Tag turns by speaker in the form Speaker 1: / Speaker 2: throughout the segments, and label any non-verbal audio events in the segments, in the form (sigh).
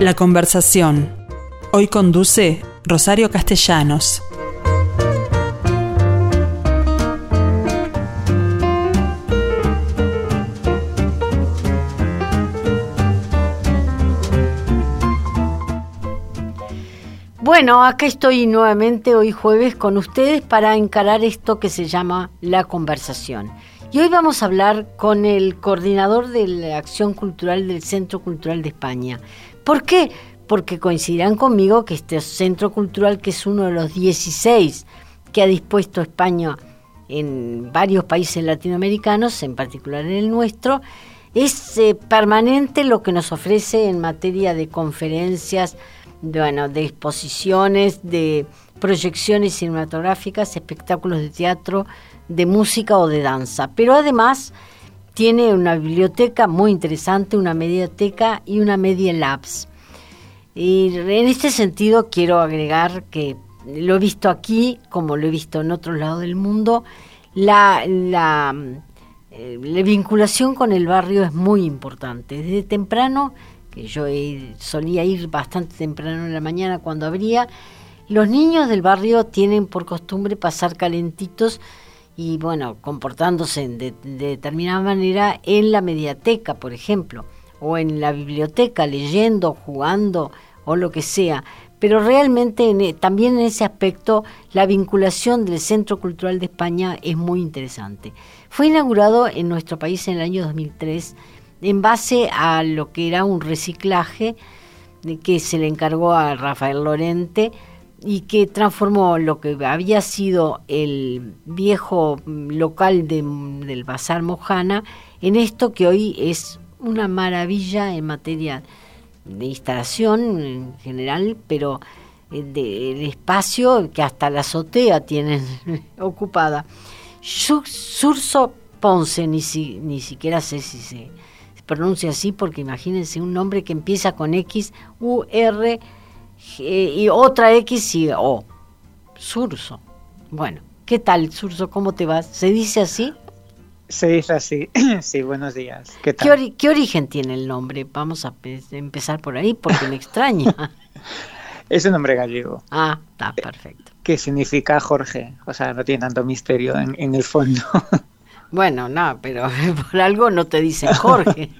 Speaker 1: La conversación. Hoy conduce Rosario Castellanos.
Speaker 2: Bueno, acá estoy nuevamente hoy jueves con ustedes para encarar esto que se llama la conversación. Y hoy vamos a hablar con el coordinador de la acción cultural del Centro Cultural de España. ¿Por qué? Porque coincidirán conmigo que este centro cultural, que es uno de los 16 que ha dispuesto España en varios países latinoamericanos, en particular en el nuestro, es eh, permanente lo que nos ofrece en materia de conferencias, de, bueno, de exposiciones, de proyecciones cinematográficas, espectáculos de teatro, de música o de danza. Pero además tiene una biblioteca muy interesante, una mediateca y una media labs. Y en este sentido quiero agregar que lo he visto aquí, como lo he visto en otros lados del mundo, eh, la vinculación con el barrio es muy importante. Desde temprano, que yo solía ir bastante temprano en la mañana cuando abría, los niños del barrio tienen por costumbre pasar calentitos y bueno, comportándose de, determinada manera en la mediateca, por ejemplo, o en la biblioteca, leyendo, jugando o lo que sea. Pero realmente e, también en ese aspecto la vinculación del Centro Cultural de España es muy interesante. Fue inaugurado en nuestro país en el año 2003 en base a lo que era un reciclaje que se le encargó a Rafael Lorente y que transformó lo que había sido el viejo local del Bazar Mojana en esto que hoy es una maravilla en materia de instalación en general, pero del espacio que hasta la azotea tienen (laughs) ocupada. Surso Ponce, ni, ni siquiera sé si se pronuncia así, porque imagínense un nombre que empieza con X, U, R, y otra X y O. Surso. Bueno, ¿qué tal, Surso? ¿Cómo te vas? ¿Se dice así?
Speaker 3: Se dice así. (clears throat) sí, buenos días. ¿Qué,
Speaker 2: tal? ¿Qué, origen tiene el nombre? Vamos a empezar por ahí porque me extraña. (laughs)
Speaker 3: es un nombre gallego.
Speaker 2: Ah, está perfecto.
Speaker 3: Que significa Jorge. O sea, no tiene tanto misterio en, en el fondo. (laughs)
Speaker 2: bueno, no, pero (laughs) por algo no te dicen Jorge.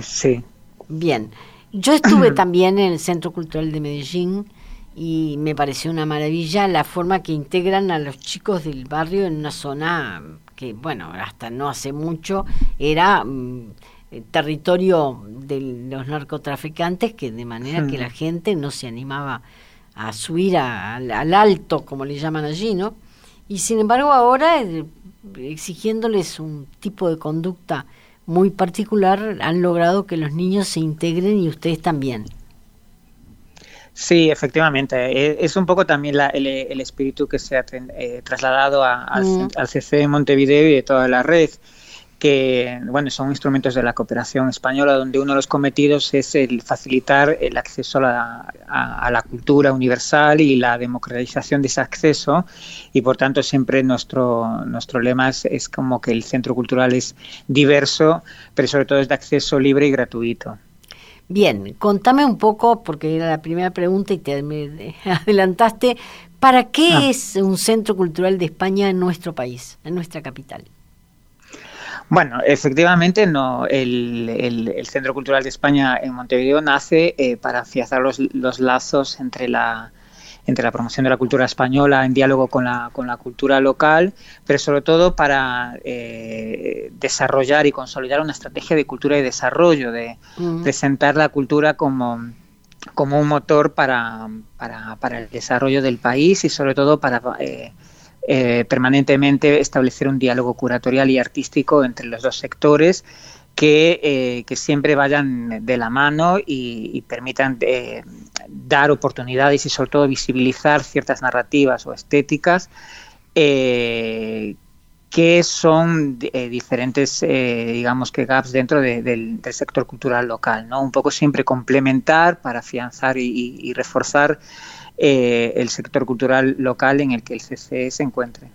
Speaker 3: sí.
Speaker 2: Bien. Yo estuve (clears throat) también en el Centro Cultural de Medellín y me pareció una maravilla la forma que integran a los chicos del barrio en una zona que, bueno, hasta no hace mucho era mm, territorio de los narcotraficantes, que de manera que la gente no se animaba a subir al alto, como le llaman allí, ¿no? Y sin embargo ahora, eh, exigiéndoles un tipo de conducta muy particular han logrado que los niños se integren y ustedes también.
Speaker 3: Sí, efectivamente. E, es un poco también el, espíritu que se ha eh, trasladado mm. al CC de Montevideo y de toda la red que bueno, son instrumentos de la cooperación española, donde uno de los cometidos es el facilitar el acceso a la, cultura universal y la democratización de ese acceso. Y por tanto, siempre nuestro, nuestro lema es, como que el centro cultural es diverso, pero sobre todo es de acceso libre y gratuito.
Speaker 2: Bien, contame un poco, porque era la primera pregunta y te me (laughs) adelantaste, ¿para qué ah. es un centro cultural de España en nuestro país, en nuestra capital?
Speaker 3: Bueno, efectivamente, no. El, Centro Cultural de España en Montevideo nace eh, para afianzar los, lazos entre la, entre la promoción de la cultura española en diálogo con la, con la cultura local, pero sobre todo para eh, desarrollar y consolidar una estrategia de cultura y desarrollo, de mm. presentar la cultura como, como un motor para, para, para, el desarrollo del país y sobre todo para eh, eh, permanentemente establecer un diálogo curatorial y artístico entre los dos sectores que, eh, siempre vayan de la mano y, permitan eh, dar oportunidades y sobre todo visibilizar ciertas narrativas o estéticas que son diferentes, digamos que gaps dentro del, sector cultural local, ¿no? Un poco siempre complementar para afianzar y reforzar eh, el sector cultural local en el que el CCE se encuentre.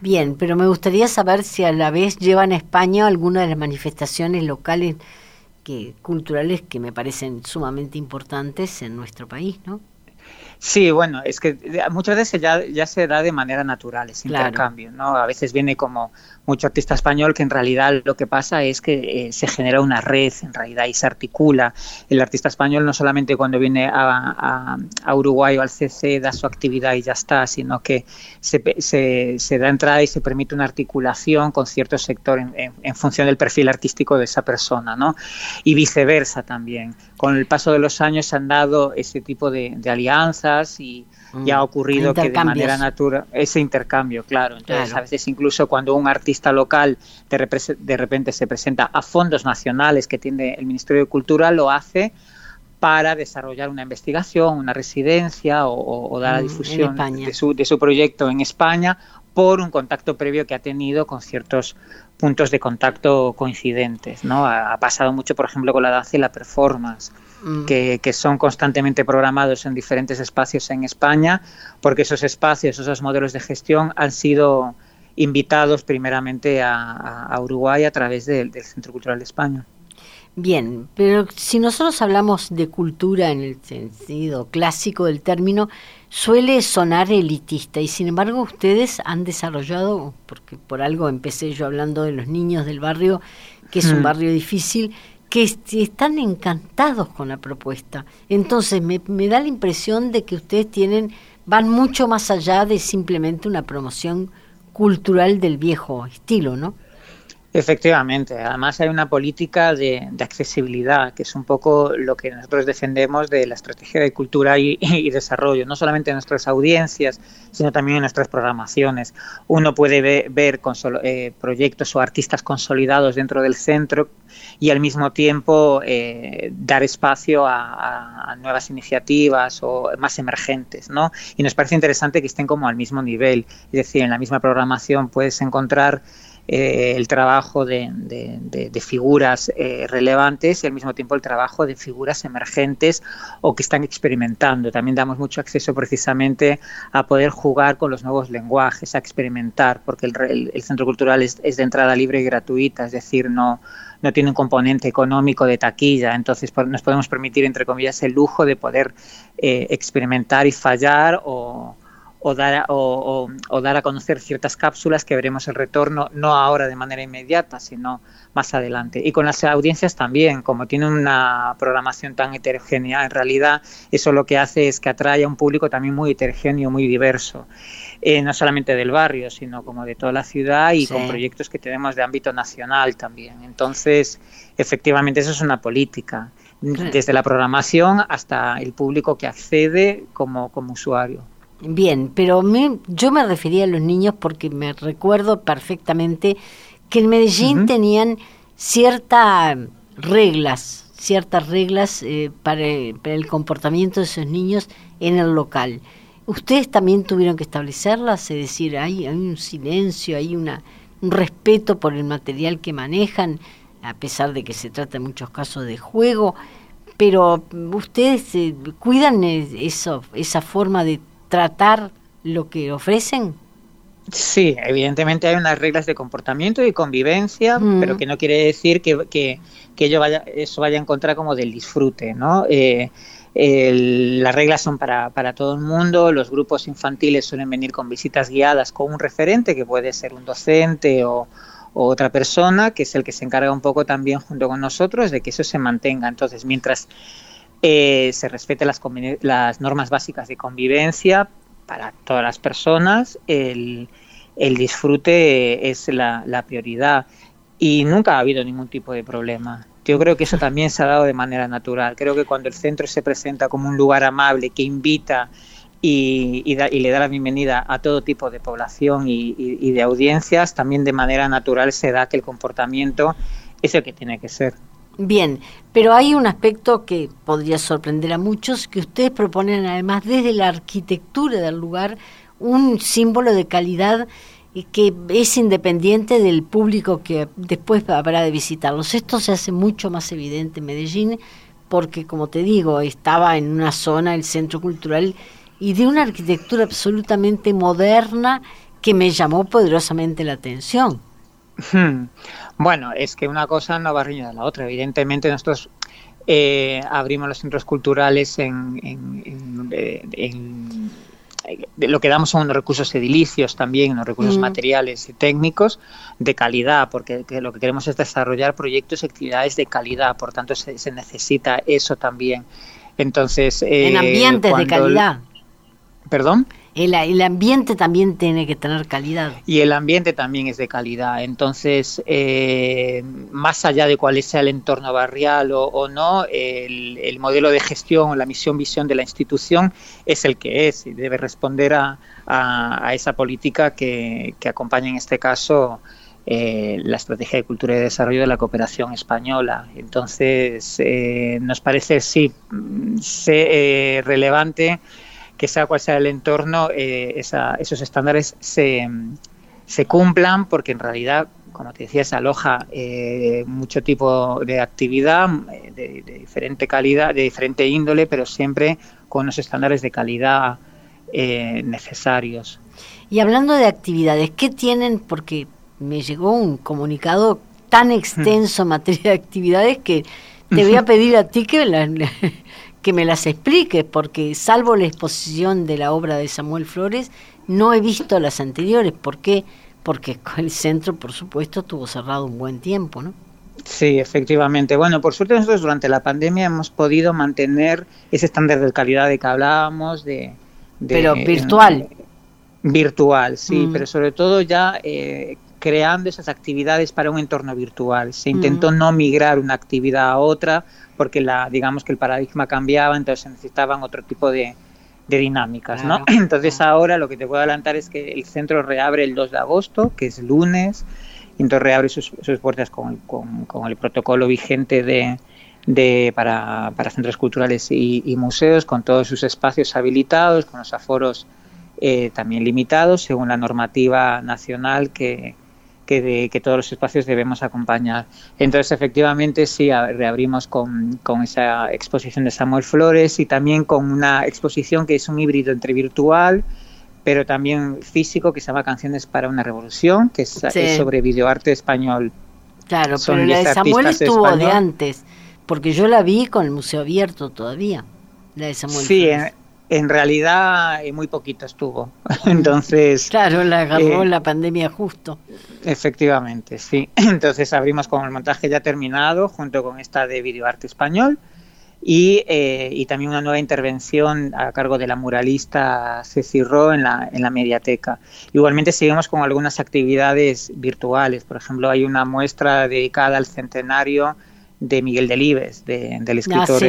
Speaker 2: Bien, pero me gustaría saber si a la vez llevan a España alguna de las manifestaciones locales que, culturales que me parecen sumamente importantes en nuestro país, ¿no?
Speaker 3: Sí, bueno, es que muchas veces ya, ya se da de manera natural ese intercambio, ¿no? A veces viene como mucho artista español que en realidad lo que pasa es que eh, se genera una red en realidad y se articula. El artista español no solamente cuando viene a, Uruguay o al CC da su actividad y ya está, sino que se, se, da entrada y se permite una articulación con cierto sector en, función del perfil artístico de esa persona, ¿no? Y viceversa también. Con el paso de los años se han dado ese tipo de alianzas y ya ha ocurrido que de manera natural ese intercambio, claro. Entonces, a veces incluso cuando un artista local de, de repente se presenta a fondos nacionales que tiene el Ministerio de Cultura, lo hace para desarrollar una investigación, una residencia o, dar la mm, difusión de su, de su proyecto en España por un contacto previo que ha tenido con ciertos puntos de contacto coincidentes. ¿no? Ha, pasado mucho, por ejemplo, con la danza y la performance. Mm. Que, son constantemente programados en diferentes espacios en España, porque esos espacios, esos modelos de gestión han sido invitados primeramente a, Uruguay a través del Centro Cultural de España.
Speaker 2: Bien, pero si nosotros hablamos de cultura en el sentido clásico del término, suele sonar elitista y sin embargo ustedes han desarrollado, porque por algo empecé yo hablando de los niños del barrio, que es un hmm. barrio difícil, que están encantados con la propuesta. Entonces me, da la impresión de que ustedes tienen, van mucho más allá de simplemente una promoción cultural del viejo estilo, ¿no?
Speaker 3: Efectivamente, además hay una política de, accesibilidad, que es un poco lo que nosotros defendemos de la estrategia de cultura y, desarrollo, no solamente en nuestras audiencias, sino también en nuestras programaciones. Uno puede ver, eh, proyectos o artistas consolidados dentro del centro y al mismo tiempo eh, dar espacio a, a, nuevas iniciativas o más emergentes, ¿no? Y nos parece interesante que estén como al mismo nivel, es decir, en la misma programación puedes encontrar eh, el trabajo de, figuras eh, relevantes y al mismo tiempo el trabajo de figuras emergentes o que están experimentando. También damos mucho acceso precisamente a poder jugar con los nuevos lenguajes, a experimentar, porque el, Centro Cultural es, de entrada libre y gratuita, es decir, no, no tiene un componente económico de taquilla, entonces nos podemos permitir, entre comillas, el lujo de poder eh, experimentar y fallar o, o dar, a, o, dar a conocer ciertas cápsulas que veremos el retorno no ahora de manera inmediata, sino más adelante. Y con las audiencias también, como tiene una programación tan heterogénea, en realidad eso lo que hace es que atrae a un público también muy heterogéneo, muy diverso, eh, no solamente del barrio, sino como de toda la ciudad y con proyectos que tenemos de ámbito nacional también. Entonces, efectivamente, eso es una política, desde la programación hasta el público que accede como, como usuario.
Speaker 2: Bien, pero yo me refería a los niños porque me recuerdo perfectamente que en Medellín tenían ciertas reglas, ciertas reglas eh, para, el comportamiento de esos niños en el local. ¿Ustedes también tuvieron que establecerlas? Es decir, hay, hay un silencio, hay una, un respeto por el material que manejan, a pesar de que se trata en muchos casos de juego, pero ustedes eh, cuidan eso, esa forma de tratar lo que ofrecen?
Speaker 3: Sí, evidentemente hay unas reglas de comportamiento y convivencia, mm. pero que no quiere decir que, que, ello vaya, eso vaya en contra como del disfrute, ¿no? Eh, las reglas son para, para, todo el mundo, los grupos infantiles suelen venir con visitas guiadas con un referente, que puede ser un docente o, otra persona, que es el que se encarga un poco también junto con nosotros de que eso se mantenga. Entonces, mientras eh, se respeten las, normas básicas de convivencia para todas las personas, el, disfrute es la, prioridad y nunca ha habido ningún tipo de problema. Yo creo que eso también se ha dado de manera natural. Creo que cuando el centro se presenta como un lugar amable que invita y, le da la bienvenida a todo tipo de población y, de audiencias, también de manera natural se da que el comportamiento es el que tiene que ser.
Speaker 2: Bien, pero hay un aspecto que podría sorprender a muchos, que ustedes proponen además desde la arquitectura del lugar un símbolo de calidad que es independiente del público que después habrá de visitarlos. Esto se hace mucho más evidente en Medellín porque, como te digo, estaba en una zona, el centro cultural, y de una arquitectura absolutamente moderna que me llamó poderosamente la atención.
Speaker 3: Hmm. Bueno, es que una cosa no va a reñir a la otra. Evidentemente nosotros eh, abrimos los centros culturales en, lo que damos son unos recursos edilicios también, unos recursos mm. materiales y técnicos de calidad, porque lo que queremos es desarrollar proyectos y actividades de calidad, por tanto se, necesita eso también. Entonces,
Speaker 2: en ambientes de calidad.
Speaker 3: ¿Perdón?
Speaker 2: El, ambiente también tiene que tener calidad.
Speaker 3: Y el ambiente también es de calidad. Entonces, eh, más allá de cuál sea el entorno barrial o, no, el, modelo de gestión o la misión, visión de la institución es el que es y debe responder a, esa política que, acompaña en este caso eh, la estrategia de cultura y desarrollo de la cooperación española. Entonces, eh, nos parece sí relevante que sea cual sea el entorno, eh, esos estándares se, se, cumplan, porque en realidad, como te decía, se aloja eh, mucho tipo de actividad eh, de, diferente calidad, de diferente índole, pero siempre con los estándares de calidad necesarios.
Speaker 2: Y hablando de actividades, ¿qué tienen? Porque me llegó un comunicado tan extenso en materia de actividades que te voy a (laughs) pedir a ti que la, que me las explique, porque salvo la exposición de la obra de Samuel Flores, no he visto las anteriores. ¿Por qué? Porque (laughs) el centro, por supuesto, estuvo cerrado un buen tiempo, ¿no?
Speaker 3: Sí, efectivamente. Bueno, por suerte nosotros durante la pandemia hemos podido mantener ese estándar de calidad de que hablábamos, de...
Speaker 2: pero virtual.
Speaker 3: virtual, sí, mm. pero sobre todo ya eh, creando esas actividades para un entorno virtual. Se intentó no migrar una actividad a otra, porque la, digamos que el paradigma cambiaba, entonces se necesitaban otro tipo de, dinámicas, ¿no? (laughs) Entonces ahora lo que te puedo adelantar es que el centro reabre el 2 de agosto, que es lunes, y entonces reabre sus, puertas con, con, el protocolo vigente de, de para, para, centros culturales y, museos, con todos sus espacios habilitados, con los aforos eh, también limitados, según la normativa nacional que, que, de, que todos los espacios debemos acompañar. Entonces, efectivamente, sí, reabrimos con, con, esa exposición de Samuel Flores y también con una exposición que es un híbrido entre virtual, pero también físico, que se llama Canciones para una Revolución, que es, sobre videoarte español.
Speaker 2: Claro, pero la de Samuel estuvo de antes, porque yo la vi con el museo abierto todavía, la de Samuel
Speaker 3: sí, Flores en realidad eh, muy poquito estuvo. (laughs) Entonces.
Speaker 2: Claro, la agarró eh, la pandemia justo.
Speaker 3: Efectivamente, sí. (clears throat) Entonces abrimos con el montaje ya terminado, junto con esta de videoarte español. Y, eh, y, también una nueva intervención a cargo de la muralista Ceci Ro en la, en la mediateca. Igualmente seguimos con algunas actividades virtuales. Por ejemplo, hay una muestra dedicada al centenario de Miguel Delibes, de, del ah, escritor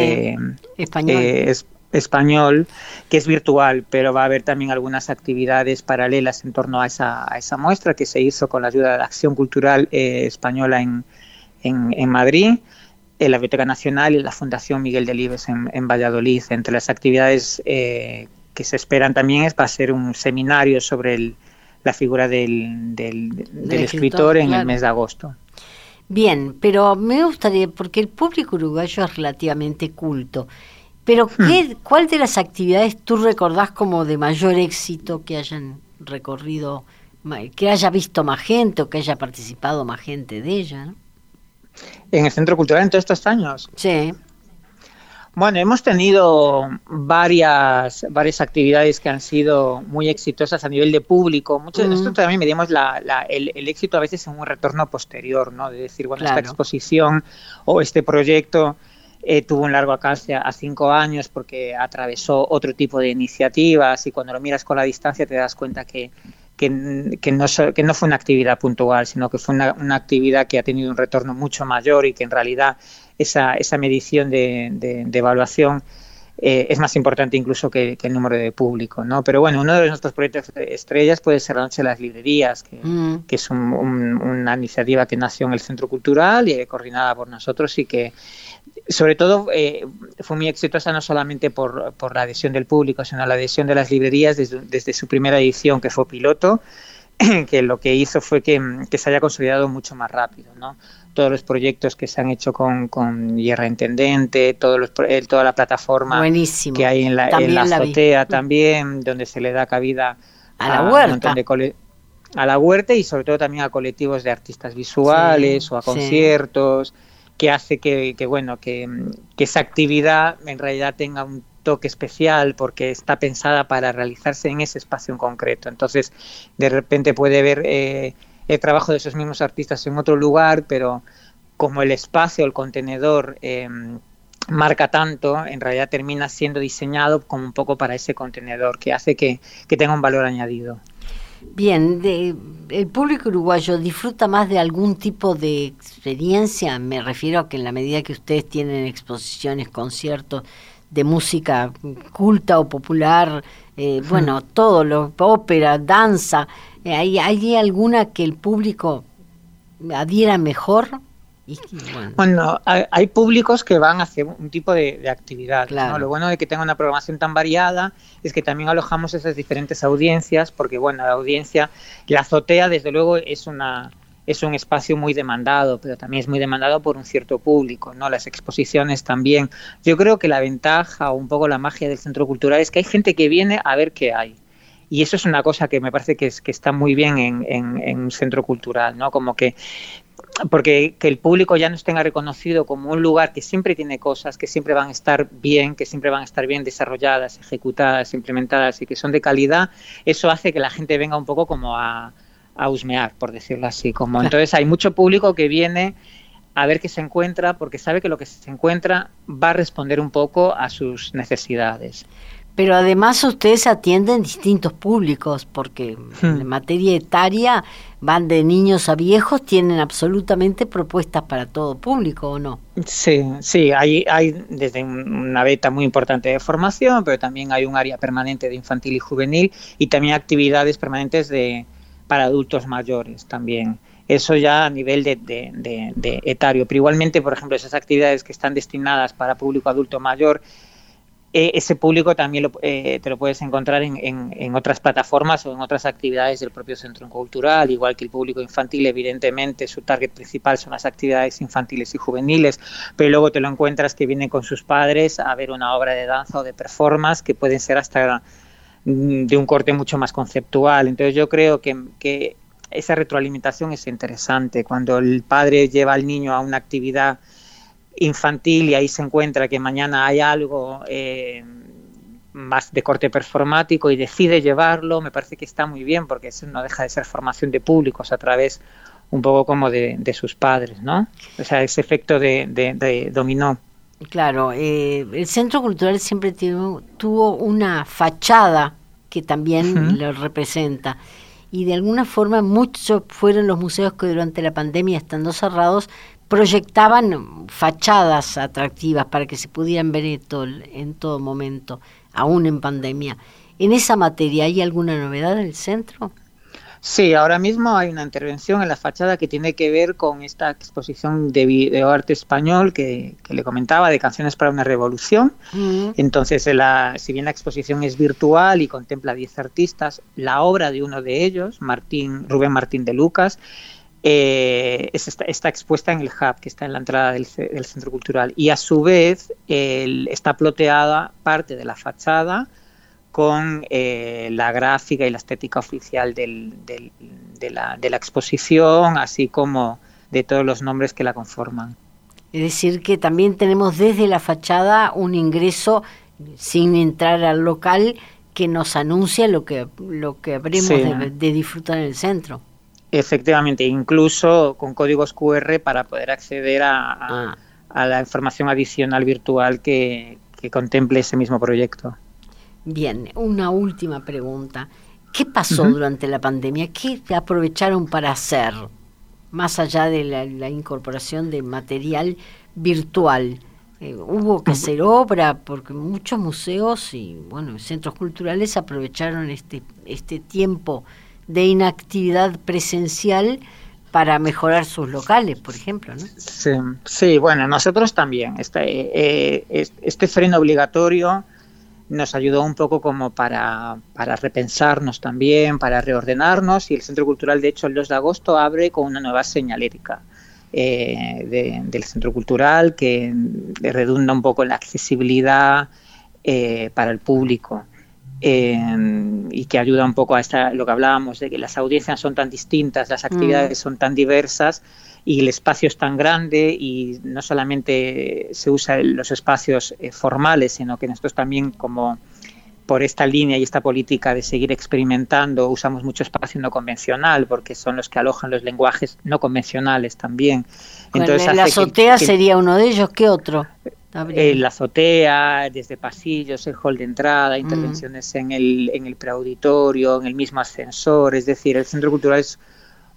Speaker 3: español español, que es virtual, pero va a haber también algunas actividades paralelas en torno a esa, a esa muestra que se hizo con la ayuda de la Acción Cultural eh, Española en, en, Madrid, en la Biblioteca Nacional y la Fundación Miguel Delibes en, en Valladolid. Entre las actividades eh, que se esperan también es va a ser un seminario sobre el, la figura del, del, escritor, en el mes de agosto.
Speaker 2: Bien, pero me gustaría, porque el público uruguayo es relativamente culto, pero hmm. ¿qué, ¿cuál de las actividades tú recordás como de mayor éxito que hayan recorrido, que haya visto más gente o que haya participado más gente de ella?
Speaker 3: ¿En el Centro Cultural en todos estos años?
Speaker 2: Sí.
Speaker 3: Bueno, hemos tenido varias, varias actividades que han sido muy exitosas a nivel de público. Mucho, mm. Esto también medimos la, el, éxito a veces en un retorno posterior, ¿no? De decir, bueno, esta exposición o este proyecto eh, tuvo un largo alcance a cinco años porque atravesó otro tipo de iniciativas y cuando lo miras con la distancia te das cuenta que, que, no, que no fue una actividad puntual, sino que fue una, una, actividad que ha tenido un retorno mucho mayor y que en realidad esa, esa medición de, de, evaluación eh, es más importante incluso que, el número de público, ¿no? Pero bueno, uno de nuestros proyectos estrellas puede ser la Noche de las Librerías, que, mm. que es una iniciativa que nació en el Centro Cultural y coordinada por nosotros y que sobre todo eh, fue muy exitosa no solamente por, por, la adhesión del público, sino la adhesión de las librerías desde, desde su primera edición, que fue piloto, (clears throat) que lo que hizo fue que, se haya consolidado mucho más rápido, ¿no? Todos los proyectos que se han hecho con, con Guerra Intendente, todos los, toda la plataforma que hay en la, en la azotea también, donde se le da cabida
Speaker 2: a, la huerta.
Speaker 3: Un montón de a la huerta y sobre todo también a colectivos de artistas visuales o a conciertos, que hace que, bueno, que, esa actividad en realidad tenga un toque especial porque está pensada para realizarse en ese espacio en concreto. Entonces, de repente puede ver eh, el trabajo de esos mismos artistas en otro lugar, pero como el espacio, el contenedor em, marca tanto, en realidad termina siendo diseñado como un poco para ese contenedor, que hace que, tenga un valor añadido.
Speaker 2: Bien, ¿el público uruguayo disfruta más de algún tipo de experiencia? Me refiero a que en la medida que ustedes tienen exposiciones, conciertos de música culta o popular, eh, (laughs) bueno, todo, lo, ópera, danza, ¿hay, ¿hay alguna que el público adhiera mejor?
Speaker 3: bueno, hay, públicos que van a hacer un tipo de, actividad. Lo bueno de que tenga una programación tan variada es que también alojamos esas diferentes audiencias, porque bueno, la audiencia, la azotea desde luego es una es un espacio muy demandado, pero también es muy demandado por un cierto público, ¿no? Las exposiciones también. Yo creo que la ventaja o un poco la magia del centro cultural es que hay gente que viene a ver qué hay. Y eso es una cosa que me parece que, es, que está muy bien en, en, un centro cultural, ¿no? Como que porque que el público ya nos tenga reconocido como un lugar que siempre tiene cosas, que siempre van a estar bien, que siempre van a estar bien desarrolladas, ejecutadas, implementadas y que son de calidad, eso hace que la gente venga un poco como a, a husmear, por decirlo así. Como entonces hay mucho público que viene a ver qué se encuentra porque sabe que lo que se encuentra va a responder un poco a sus necesidades.
Speaker 2: Pero además ustedes atienden distintos públicos, porque hmm. en materia etaria van de niños a viejos, tienen absolutamente propuestas para todo público, ¿o no?
Speaker 3: Sí, sí, hay, hay desde una beta muy importante de formación, pero también hay un área permanente de infantil y juvenil y también actividades permanentes de para adultos mayores también eso ya a nivel de, de, de, etario. Pero igualmente, por ejemplo, esas actividades que están destinadas para público adulto mayor eh, ese público también eh, te lo puedes encontrar en, en, otras plataformas o en otras actividades del propio centro cultural, igual que el público infantil, evidentemente su target principal son las actividades infantiles y juveniles, pero luego te lo encuentras que vienen con sus padres a ver una obra de danza o de performance que pueden ser hasta mm, de un corte mucho más conceptual. Entonces yo creo que, que esa retroalimentación es interesante. Cuando el padre lleva al niño a una actividad infantil y ahí se encuentra que mañana hay algo eh, más de corte performático y decide llevarlo, me parece que está muy bien porque eso no deja de ser formación de públicos a través un poco como de, sus padres, ¿no? O sea, ese efecto de, dominó.
Speaker 2: Claro, eh, el Centro Cultural siempre tuvo, una fachada que también lo representa y de alguna forma muchos fueron los museos que durante la pandemia, estando cerrados, proyectaban fachadas atractivas para que se pudieran ver en todo, en todo momento, aún en pandemia. ¿En esa materia hay alguna novedad en el centro?
Speaker 3: Sí, ahora mismo hay una intervención en la fachada que tiene que ver con esta exposición de videoarte español que, le comentaba, de Canciones para una Revolución. Entonces, la, si bien la exposición es virtual y contempla 10 artistas, la obra de uno de ellos, Martín, Rubén Martín de Lucas, eh, está, expuesta en el hub que está en la entrada del, centro cultural y a su vez está ploteada parte de la fachada con eh, la gráfica y la estética oficial de, la, de la exposición, así como de todos los nombres que la conforman.
Speaker 2: Es decir, que también tenemos desde la fachada un ingreso sin entrar al local que nos anuncia lo que, lo que habremos de disfrutar en el centro.
Speaker 3: Efectivamente, incluso con códigos QR para poder acceder a, ah. la información adicional virtual que, contemple ese mismo proyecto.
Speaker 2: Bien, una última pregunta. ¿Qué pasó durante la pandemia? ¿Qué aprovecharon para hacer? Más allá de la, incorporación de material virtual. Eh, hubo que hacer obra porque muchos museos y bueno centros culturales aprovecharon este este tiempo de inactividad presencial para mejorar sus locales, por ejemplo, ¿no?
Speaker 3: Sí, bueno, nosotros también. Este, eh, este freno obligatorio nos ayudó un poco como para, repensarnos también, para reordenarnos y el Centro Cultural, de hecho, el 2 de agosto abre con una nueva señalética eh, del Centro Cultural que redunda un poco en la accesibilidad eh, para el público y que ayuda un poco a esta, lo que hablábamos de que las audiencias son tan distintas, las actividades mm. son tan diversas y el espacio es tan grande y no solamente se usa los espacios eh, formales, sino que nosotros también como por esta línea y esta política de seguir experimentando usamos mucho espacio no convencional porque son los que alojan los lenguajes no convencionales también.
Speaker 2: Entonces, la azotea sería uno de ellos, ¿qué otro?
Speaker 3: Eh, la azotea, desde pasillos, el hall de entrada, mm. intervenciones en, el, en el preauditorio, en el mismo ascensor, es decir, el centro cultural es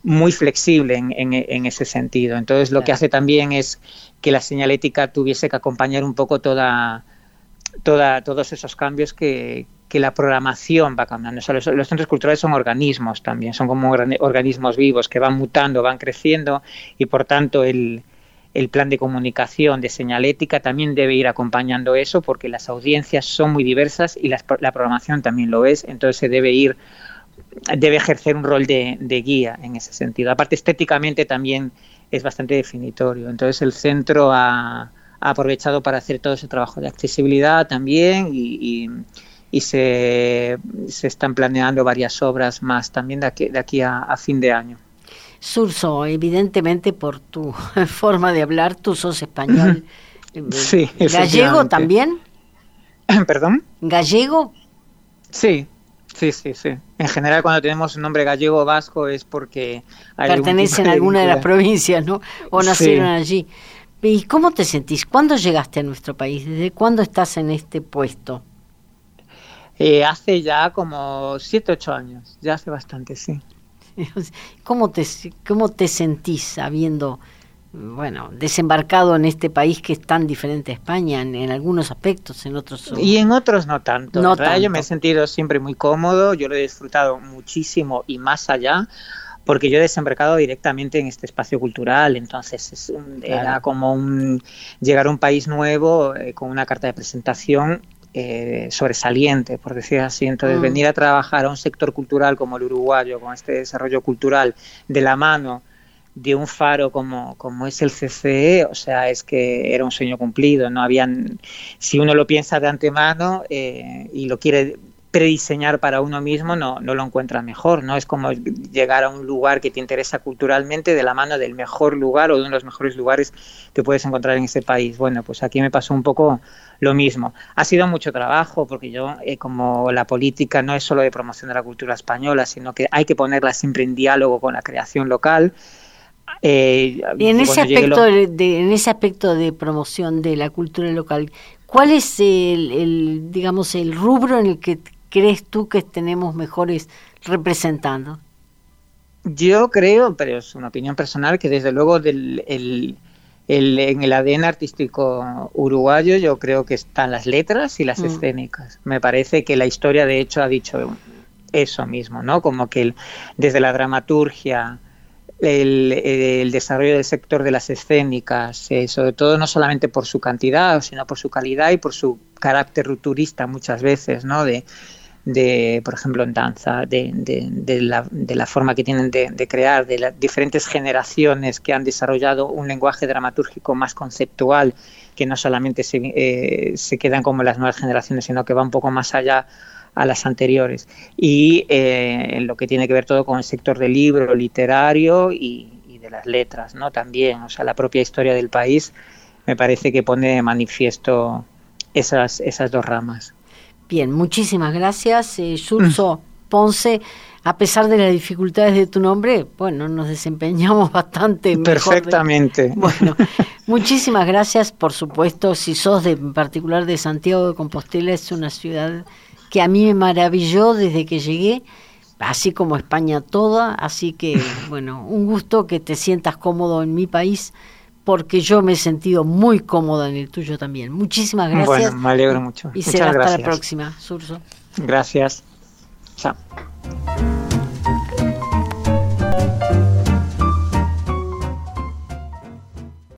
Speaker 3: muy flexible en, en, ese sentido. Entonces, lo que hace también es que la señalética tuviese que acompañar un poco toda, toda todos esos cambios que, que la programación va cambiando. los, los, centros culturales son organismos también, son como organismos vivos que van mutando, van creciendo y, por tanto, el el plan de comunicación, de señalética, también debe ir acompañando eso porque las audiencias son muy diversas y la, programación también lo es, entonces se debe ir, debe ejercer un rol de, guía en ese sentido. Aparte, estéticamente también es bastante definitorio, entonces el centro ha, aprovechado para hacer todo ese trabajo de accesibilidad también y, se, están planeando varias obras más también de aquí, de aquí a fin de año.
Speaker 2: Surso, evidentemente por tu (laughs) forma de hablar, tú sos español.
Speaker 3: Sí,
Speaker 2: ¿Gallego también? (clears throat)
Speaker 3: ¿Perdón?
Speaker 2: ¿Gallego?
Speaker 3: Sí, sí, sí, sí. En general cuando tenemos un nombre gallego o vasco es porque...
Speaker 2: Pertenecen a alguna de las provincias, ¿no? O nacieron allí. ¿Y cómo te sentís? ¿Cuándo llegaste a nuestro país? ¿Desde cuándo estás en este puesto?
Speaker 3: Eh, hace ya como siete, ocho años, ya hace bastante, sí. (laughs)
Speaker 2: ¿Cómo te, cómo te sentís habiendo, bueno, desembarcado en este país que es tan diferente a España en, algunos aspectos, en otros
Speaker 3: Y en otros no tanto. No Yo me he sentido siempre muy cómodo, yo lo he disfrutado muchísimo y más allá porque yo he desembarcado directamente en este espacio cultural, entonces era como un llegar a un país nuevo eh, con una carta de presentación eh, sobresaliente, por decir así. Entonces, mm. venir a trabajar a un sector cultural como el uruguayo, con este desarrollo cultural de la mano de un faro como, como es el CCE, o sea, es que era un sueño cumplido, no habían, si uno lo piensa de antemano eh, y lo quiere prediseñar para uno mismo no, no lo encuentra mejor, ¿no? Es como llegar a un lugar que te interesa culturalmente de la mano del mejor lugar o de uno de los mejores lugares que puedes encontrar en ese país. Bueno, pues aquí me pasó un poco lo mismo. Ha sido mucho trabajo porque yo, eh, como la política no es solo de promoción de la cultura española, sino que hay que ponerla siempre en diálogo con la creación local.
Speaker 2: Eh, y en ese, aspecto de, en ese aspecto de promoción de la cultura local, ¿cuál es el, el, digamos, el rubro en el que crees tú que tenemos mejores representando?
Speaker 3: Yo creo, pero es una opinión personal, que desde luego del, el, en el ADN artístico uruguayo yo creo que están las letras y las mm. escénicas. Me parece que la historia de hecho ha dicho eso mismo, ¿no? Como que desde la dramaturgia, el, desarrollo del sector de las escénicas, eh, sobre todo no solamente por su cantidad, sino por su calidad y por su carácter rupturista muchas veces, ¿no? De, de, por ejemplo, en danza, de, de, la, de la, forma que tienen de, crear, de las diferentes generaciones que han desarrollado un lenguaje dramatúrgico más conceptual, que no solamente se, eh, se quedan como las nuevas generaciones, sino que va un poco más allá a las anteriores. Y eh, en lo que tiene que ver todo con el sector del libro literario y, y de las letras, ¿no? También, o sea, la propia historia del país me parece que pone de manifiesto esas, esas dos ramas.
Speaker 2: Bien, muchísimas gracias, eh, Ponce. A pesar de las dificultades de tu nombre, bueno, nos desempeñamos (laughs) bastante
Speaker 3: Perfectamente. (laughs)
Speaker 2: Bueno, muchísimas gracias, por supuesto, si sos de, en particular de Santiago de Compostela, es una ciudad que a mí me maravilló desde que llegué, así como España toda, así que, (laughs) bueno, un gusto que te sientas cómodo en mi país porque yo me he sentido muy cómoda en el tuyo también. Muchísimas gracias.
Speaker 3: Bueno, me alegro mucho.
Speaker 2: Y Muchas será hasta la próxima, Surso.
Speaker 3: Gracias. Chao.